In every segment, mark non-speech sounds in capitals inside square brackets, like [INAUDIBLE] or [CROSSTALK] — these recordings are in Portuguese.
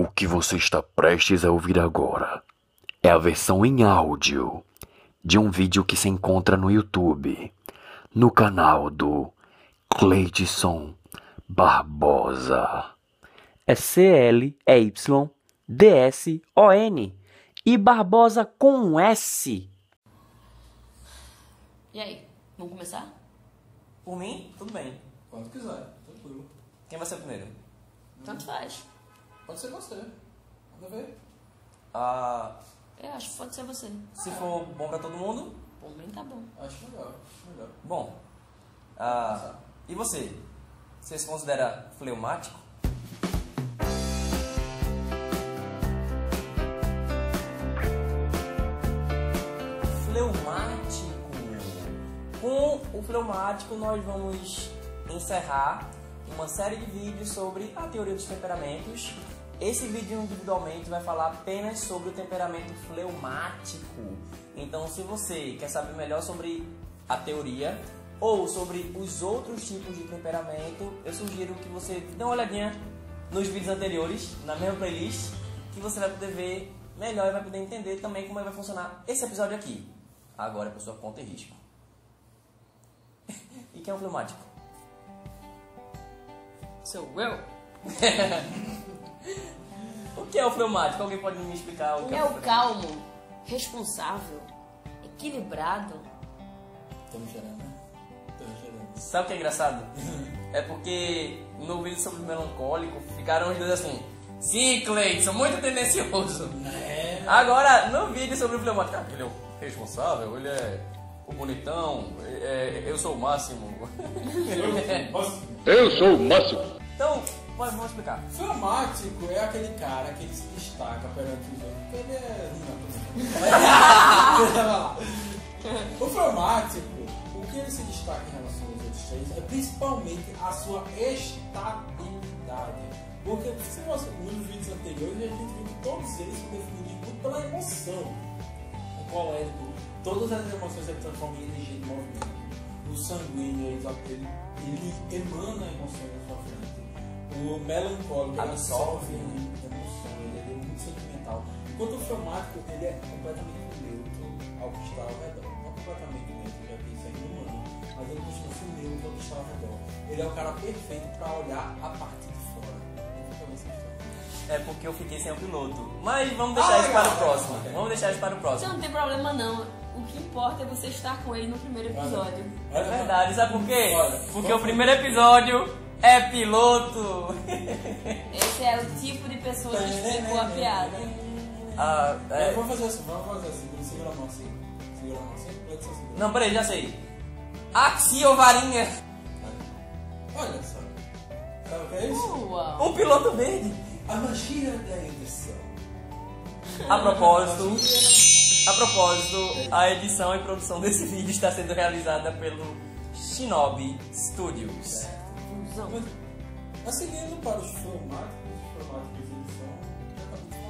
O que você está prestes a ouvir agora é a versão em áudio de um vídeo que se encontra no YouTube, no canal do Cleidson Barbosa. É C-L-E-Y-D-S-O-N e Barbosa com um S. E aí, vamos começar? Por mim, tudo bem. Quando quiser, tranquilo. Quem vai ser o primeiro? Tanto faz. Pode ser você. Manda ver. Ah, Eu acho que pode ser você. se for bom pra todo mundo, Por mim tá bom. Acho melhor. melhor. bom. Ah, e você? Você se considera fleumático? Fleumático. Com o fleumático nós vamos encerrar uma série de vídeos sobre a teoria dos temperamentos. Esse vídeo individualmente vai falar apenas sobre o temperamento fleumático. Então, se você quer saber melhor sobre a teoria ou sobre os outros tipos de temperamento, eu sugiro que você dê uma olhadinha nos vídeos anteriores, na mesma playlist, que você vai poder ver melhor e vai poder entender também como é vai funcionar esse episódio aqui. Agora, por sua conta e risco. [LAUGHS] e quem é o fleumático? Sou eu. [LAUGHS] O que é o fleumático? Alguém pode me explicar o que Ele é é o calmo, responsável, equilibrado. Estamos gerando, né? Estamos gerando. Sabe o que é engraçado? É porque no vídeo sobre o melancólico ficaram os dois assim. Sim, Cleiton, muito tendencioso. É. Agora, no vídeo sobre o fleumático, ah, ele é o responsável, ele é o bonitão, é- eu sou o máximo. Eu sou o máximo. [LAUGHS] Então, pode- vamos explicar. Fleumático é aquele cara que ele se destaca perante os outros. porque Ele é. Não, [LAUGHS] o fleumático, o que ele se destaca em relação aos outros três é principalmente a sua estabilidade. Porque se você, nos vídeos anteriores a gente viu que todos eles são definidos pela emoção. O colérico, todas as emoções ele transforma em energia de movimento. O sanguíneo, ele, ele, ele emana a emoção na sua frente. O melancólico, ele Absorve. absorve emoção, ele é muito sentimental. Enquanto o fleumático, ele é completamente neutro ao que está ao redor. Não completamente neutro, já que isso é humano, mas ele costuma ser neutro ao que está ao redor. Ele é o cara perfeito para olhar a partir de fora. Então, É porque eu fiquei sem o piloto. Mas vamos deixar Ah, isso para o próximo. Vamos deixar isso para o Você próximo. não tem problema não. O que importa é você estar com ele no primeiro episódio. É verdade, sabe por quê? Porque o primeiro episódio é piloto. Esse é o tipo de pessoa que explicou a piada. Ah, é- É, vamos fazer assim, vamos fazer assim. Segura a mão assim. Segura a mão assim. Segura. Não, peraí, já sei. Axiovarinha. Olha só. Sabe o que é isso? Uau. Um piloto verde. A magia da edição. A propósito, a propósito, a edição e produção desse vídeo está sendo realizada pelo Shinobi Studios. Fusão. Mas, mas seguindo para os formatos, os formatos acabei de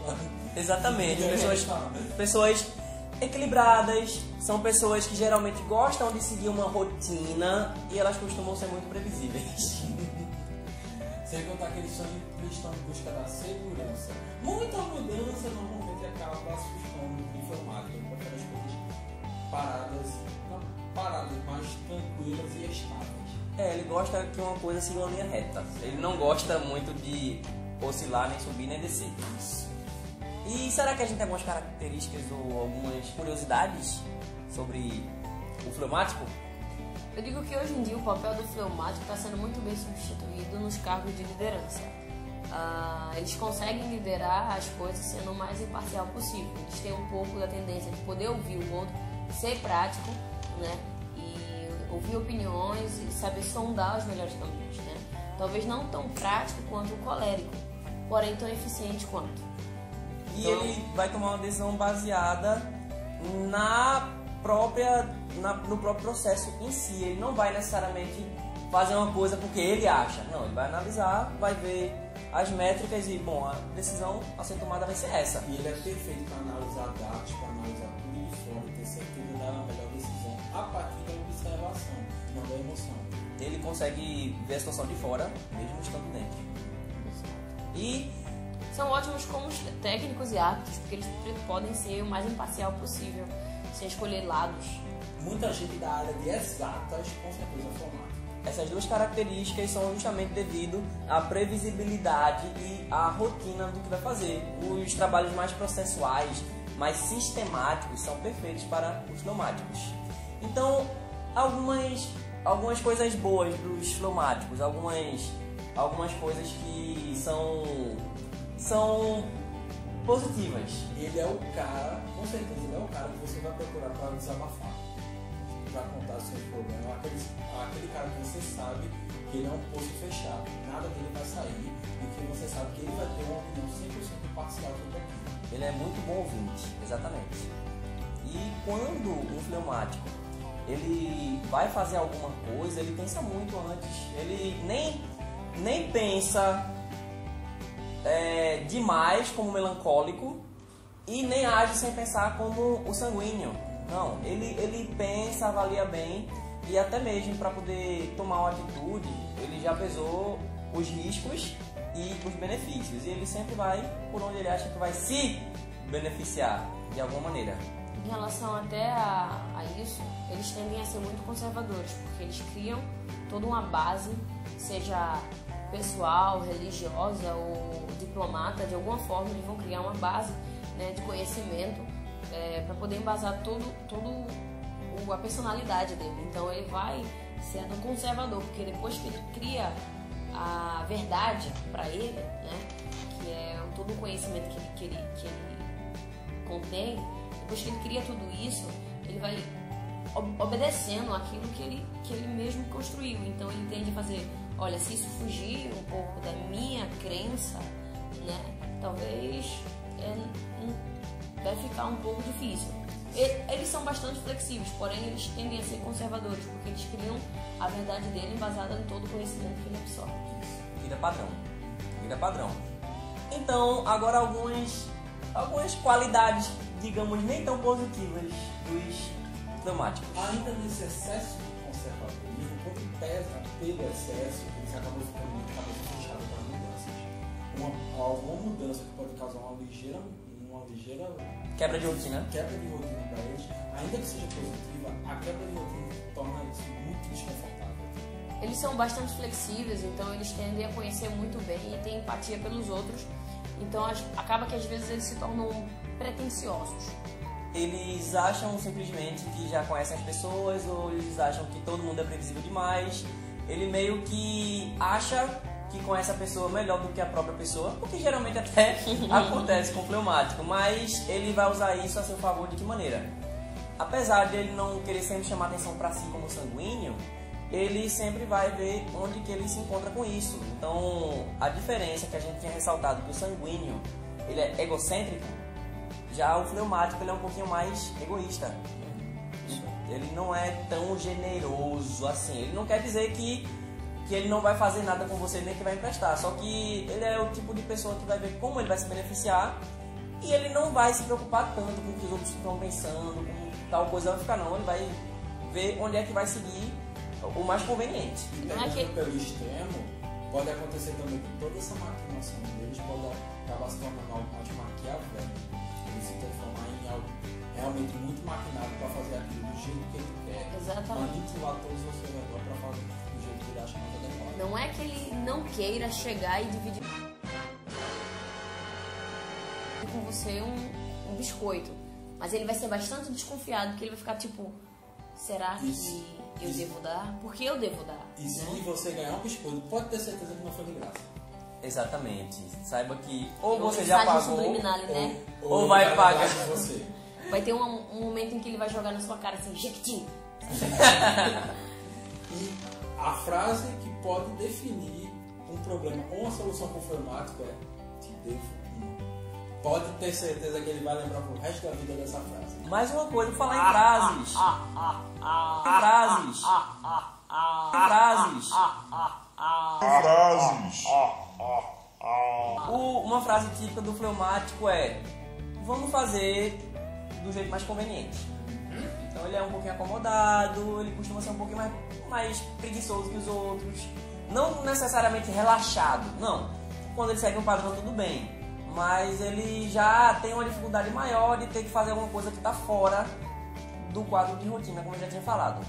falar. Exatamente, pessoas, tá. pessoas equilibradas, são pessoas que geralmente gostam de seguir uma rotina e elas costumam ser muito previsíveis. [LAUGHS] Sem contar que eles, são, eles estão em busca da segurança. Muita mudança normalmente acaba assustando o informático. Ele prefere as coisas paradas, paradas, mais tranquilas e estáveis. É, ele gosta que uma coisa siga uma linha reta. Ele não gosta muito de oscilar, nem subir, nem descer. E será que a gente tem algumas características ou algumas curiosidades sobre o fleumático? Eu digo que hoje em dia o papel do fleumático está sendo muito bem substituído nos cargos de liderança. Ah, eles conseguem liderar as coisas sendo o mais imparcial possível. Eles têm um pouco da tendência de poder ouvir o outro, ser prático, né? Ouvir opiniões e saber sondar os melhores caminhos, né? Talvez não tão prático quanto o colérico, porém tão eficiente quanto. E Então- ele vai tomar uma decisão baseada na própria, na- no próprio processo em si. Ele não vai necessariamente fazer uma coisa porque ele acha. Não, ele vai analisar, vai ver as métricas e, bom, a decisão a ser tomada vai ser essa. E ele é perfeito para analisar dados, para analisar tudo de fora e ter certeza de dar a melhor decisão a partir da observação, não da emoção. Ele consegue ver a situação de fora, mesmo estando dentro. E são ótimos como técnicos e árbitros, porque eles podem ser o mais imparcial possível, sem escolher lados. Muita gente da área de exatas com certeza formada. Essas duas características são justamente devido à previsibilidade e à rotina do que vai fazer. Os trabalhos mais processuais, mais sistemáticos, são perfeitos para os fleumáticos. Então, algumas, algumas coisas boas dos fleumáticos, algumas, algumas coisas que são, são positivas. Ele é o cara, com certeza, ele é o cara que você vai procurar para desabafar, para contar seus problemas. Aquele, aquele cara que você sabe que ele é um poço fechado, nada dele vai sair e que você sabe que ele vai ter uma opinião 100% imparcial sobre aquilo. Ele é muito bom ouvinte, exatamente. E quando um fleumático ele vai fazer alguma coisa, ele pensa muito antes. Ele nem, nem pensa é, demais como melancólico e nem age sem pensar como o sanguíneo. Não, ele, ele pensa, avalia bem e até mesmo para poder tomar uma atitude, ele já pesou os riscos e os benefícios. E ele sempre vai por onde ele acha que vai se beneficiar de alguma maneira. Em relação até a, a isso, eles tendem a ser muito conservadores, porque eles criam toda uma base, seja pessoal, religiosa ou diplomata, de alguma forma eles vão criar uma base né, de conhecimento é, para poder embasar todo, todo o, a personalidade dele. Então ele vai sendo conservador, porque depois que ele cria a verdade para ele, né, que é todo o conhecimento que ele, que ele, que ele contém, depois que ele cria tudo isso, ele vai obedecendo aquilo que ele, que ele mesmo construiu. Então ele tende a fazer, olha, se isso fugir um pouco da minha crença, né, talvez é, vai ficar um pouco difícil. Eles são bastante flexíveis, porém eles tendem a ser conservadores, porque eles criam a verdade dele embasada em todo o conhecimento que ele absorve. Vida padrão. Vida padrão. Então, agora algumas, algumas qualidades, digamos, nem tão positivas dos fleumáticos. Ainda nesse excesso de conservadorismo, quando pesa pelo excesso, eles acabam ficando muito cabeça fechada para mudanças. Uma, alguma mudança que pode causar uma ligeira, uma ligeira Quebra de rotina. quebra de rotina para eles, ainda que seja positiva, a quebra de rotina torna isso muito desconfortável. Eles são bastante flexíveis, então eles tendem a conhecer muito bem e têm empatia pelos outros. Então acaba que às vezes eles se tornam pretensiosos. Eles acham simplesmente que já conhecem as pessoas ou eles acham que todo mundo é previsível demais. Ele meio que acha que conhece a pessoa melhor do que a própria pessoa, o que geralmente até [LAUGHS] acontece com o fleumático, mas ele vai usar isso a seu favor de que maneira? Apesar de ele não querer sempre chamar atenção para si como sanguíneo, ele sempre vai ver onde que ele se encontra com isso. Então, a diferença que a gente tinha ressaltado que o sanguíneo, ele é egocêntrico, já o fleumático ele é um pouquinho mais egoísta. Ele não é tão generoso assim. Ele não quer dizer que, que ele não vai fazer nada com você nem que vai emprestar. Só que ele é o tipo de pessoa que vai ver como ele vai se beneficiar e ele não vai se preocupar tanto com o que os outros estão pensando, com tal coisa vai ficar não. Ele vai ver onde é que vai seguir o mais conveniente. E é que- pelo extremo, pode acontecer também que toda essa maquinação deles pode acabar se tornando algo mais maquiavélico. Ele se transformar em algo realmente muito maquinado para fazer aquilo do jeito que ele quer. Exatamente. Manipular todos ao seu redor para fazer do jeito que ele acha mais adequado. Não é que ele não queira chegar e dividir com você um, um biscoito, mas ele vai ser bastante desconfiado, porque ele vai ficar tipo, será que Isso. eu Isso. devo dar? Porque eu devo dar. E se né? você ganhar um biscoito, pode ter certeza que não foi de graça. Exatamente. Saiba que ou você já pagou subliminar, né? Ou vai ele pagar. você. [LAUGHS] Vai ter um, um momento em que ele vai jogar na sua cara assim, Jequiti. [LAUGHS] [LAUGHS] E a frase que pode definir um problema ou uma solução com o fleumático é te devo um. Pode ter certeza que ele vai lembrar pro resto da vida dessa frase. Mais uma coisa, falar em frases. frases. frases. O- uma frase típica do fleumático é: Vamos fazer do jeito mais conveniente. Ele é um pouquinho acomodado, ele costuma ser um pouquinho mais, mais preguiçoso que os outros. Não necessariamente relaxado, não. Quando ele segue um padrão, tudo bem. mas ele já tem uma dificuldade maior de ter que fazer alguma coisa que está fora do quadro de rotina, como eu já tinha falado.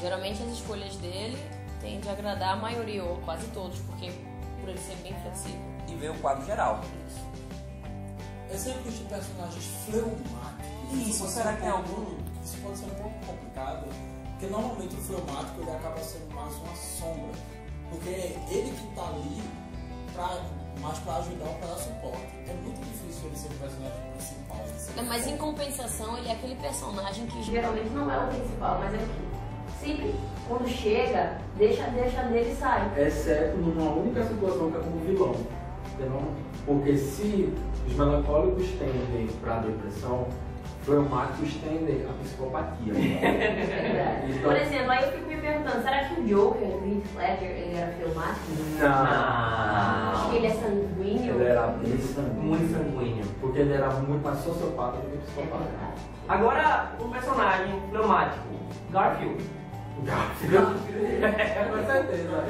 Geralmente as escolhas dele tendem a agradar a maioria, ou quase todos, porque por ele ser bem flexível. E ver o quadro geral. Isso. Exemplos de personagens fleumáticos. Isso, será ser que pouco- algum? Isso pode ser um pouco complicado, porque normalmente o fleumático ele acaba sendo mais uma sombra. Porque é ele que está ali pra, mais para ajudar ou para dar suporte. É muito difícil ele ser o personagem principal. Não, Mas em compensação, ele é aquele personagem que Geralmente não é o principal, mas é o que sempre quando chega, deixa, deixa dele e sai. exceto numa única situação que é como vilão. Entendeu? Porque se os melancólicos tendem para a depressão, fleumáticos tendem à psicopatia. [LAUGHS] É. Então- Por exemplo, aí eu fico me perguntando, será que o Joker, o Heath Ledger, ele era filmático? Acho Não. que ele é sanguíneo. Ele era bem sanguíneo. Muito sanguíneo. Porque ele era muito mais sociopata do que É psicopata. verdade. Agora, um personagem fleumático, Garfield. [LAUGHS] Com certeza.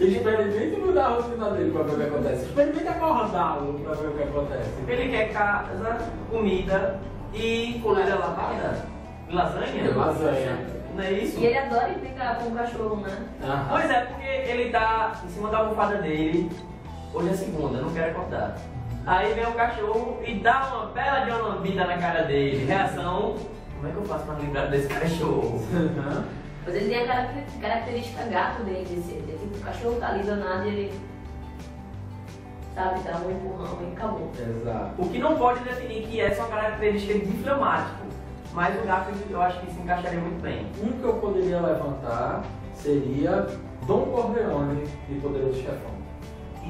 Experimente mudar a rotina dele pra ver o que acontece. Experimente acordá-lo pra ver o que acontece. Ele quer casa, comida e coleira lavada. Lasanha? Lasanha. Não é isso? E ele adora implicar com o cachorro, né? Aham. Pois é, porque ele tá em cima da almofada dele. Hoje é segunda, não quero acordar. Aí vem o cachorro e dá uma bela de uma lambida na cara dele. Reação: Como é que eu faço pra lembrar desse cachorro? Mas ele tem a caracter- característica gato dele de ser. É tipo, o cachorro tá ali danado e ele. Sabe, dá um empurrão e acabou. Exato. O que não pode definir que essa é uma característica de fleumático. Mas o Garfield eu acho que se encaixaria muito bem. Um que eu poderia levantar seria Dom Corleone de Poderoso Chefão.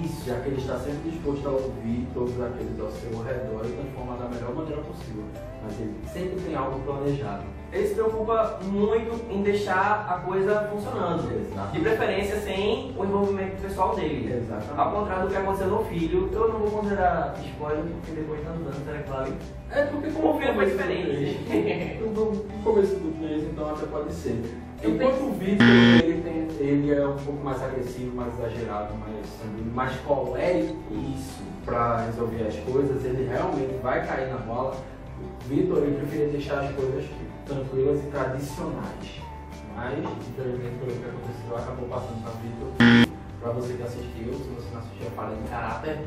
Isso, já que ele está sempre disposto a ouvir todos aqueles ao seu redor e transformar da melhor maneira possível. Mas ele sempre tem algo planejado. Ele se preocupa muito em deixar a coisa funcionando. Exato. De preferência sem o envolvimento pessoal dele. Exatamente. Ao contrário do que aconteceu no filho, eu não vou considerar spoiler, porque depois de tantos anos, que vale? É porque O filho foi diferente. No começo do 3, então até pode ser. Enquanto o Victor, ele, tem, ele é um pouco mais agressivo, mais exagerado, mais mais colérico isso para resolver as coisas, ele realmente vai cair na bola. O Victor, ele preferia deixar as coisas tranquilas e tradicionais. Mas, infelizmente, pelo que aconteceu, acabou passando para Victor. Para você que assistiu, se você não assistiu, eu falei em caráter.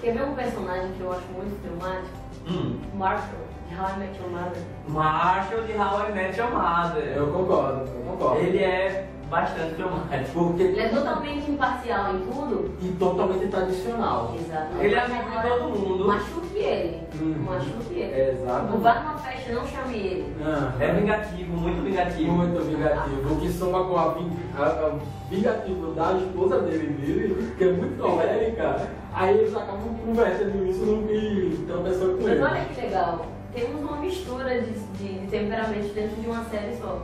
Quer ver um personagem que eu acho muito filmático? Hum. Marshall, de How I Met Your Mother. Marshall de How I Met Your Mother. Eu concordo, eu concordo. Ele é bastante filmático. Porque Ele é totalmente imparcial em tudo. e totalmente tradicional. Exatamente. Ele é Mas amigo de agora, todo mundo. Machuque ele. Uhum. Machuque ele. Exato. Não vá numa festa, não chame ele. Ah, É vingativo, muito vingativo. muito vingativo. O que soma com a, ving, a, a vingativo da esposa dele, dele, que é muito colérica, aí eles acabam convertendo isso no que tropeçou com Mas ele. olha que legal. Temos uma mistura de, de, de temperamentos dentro de uma série só.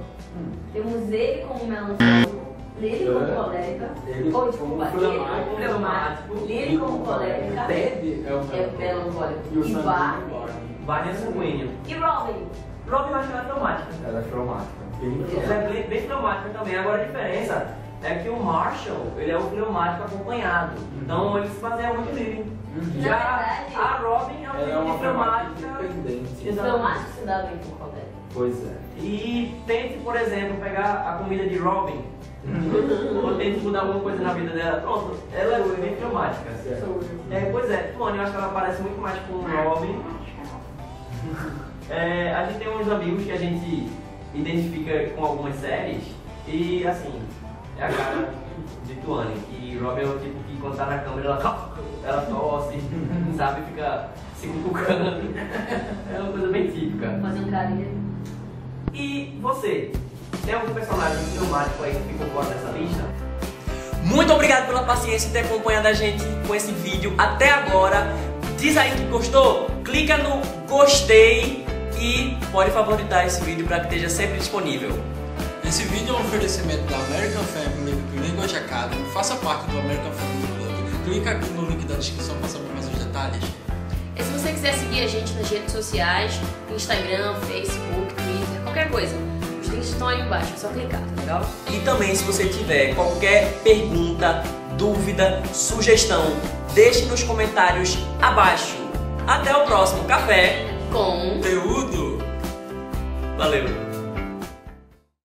Temos ele como melancólico, ele como É. colérica, Ele ou desculpa, ele como fleumático, ele como colérica, Ted é o é melancólico. E o Barney. Barney é sanguíneo. E Robin? Robin eu acho que ela é fleumática. Ela é Ele fleumática. é bem, fleumática também. Agora a diferença é que o Marshall, ele é o fleumático acompanhado. Então ele se baseia muito nele. Uhum. Já verdade- a Robin é o Ela é tipo uma de. Exato. Fleumático se dá bem com colérico. Pois é. E tente, por exemplo, pegar a comida de Robin. Ou tente mudar alguma coisa na vida dela. Pronto, ela é bem fleumática. Certo. É, pois é, Tony, eu acho que ela parece muito mais com o Robin. É, a gente tem uns amigos que a gente identifica com algumas séries e assim, é a cara de Tuane, que Robin é o tipo que quando tá na câmera ela, ela tosse, sabe, fica se cutucando. É uma coisa bem típica. Fazendo carinho. E você? Tem algum personagem filmático aí que ficou fora dessa lista? Muito obrigado pela paciência e ter acompanhado a gente com esse vídeo até agora. Diz aí que gostou, clica no gostei e pode favoritar esse vídeo para que esteja sempre disponível. Esse vídeo é um oferecimento da American Family Language Academy. Faça parte do American Family Club. Clica aqui no link da descrição para saber mais os detalhes. E se você quiser seguir a gente nas redes sociais, Instagram, Facebook, Twitter, qualquer coisa. Os links estão aí embaixo, é só clicar, tá legal? E também se você tiver qualquer pergunta, dúvida, sugestão, deixe nos comentários abaixo. Até o próximo café com conteúdo. Valeu!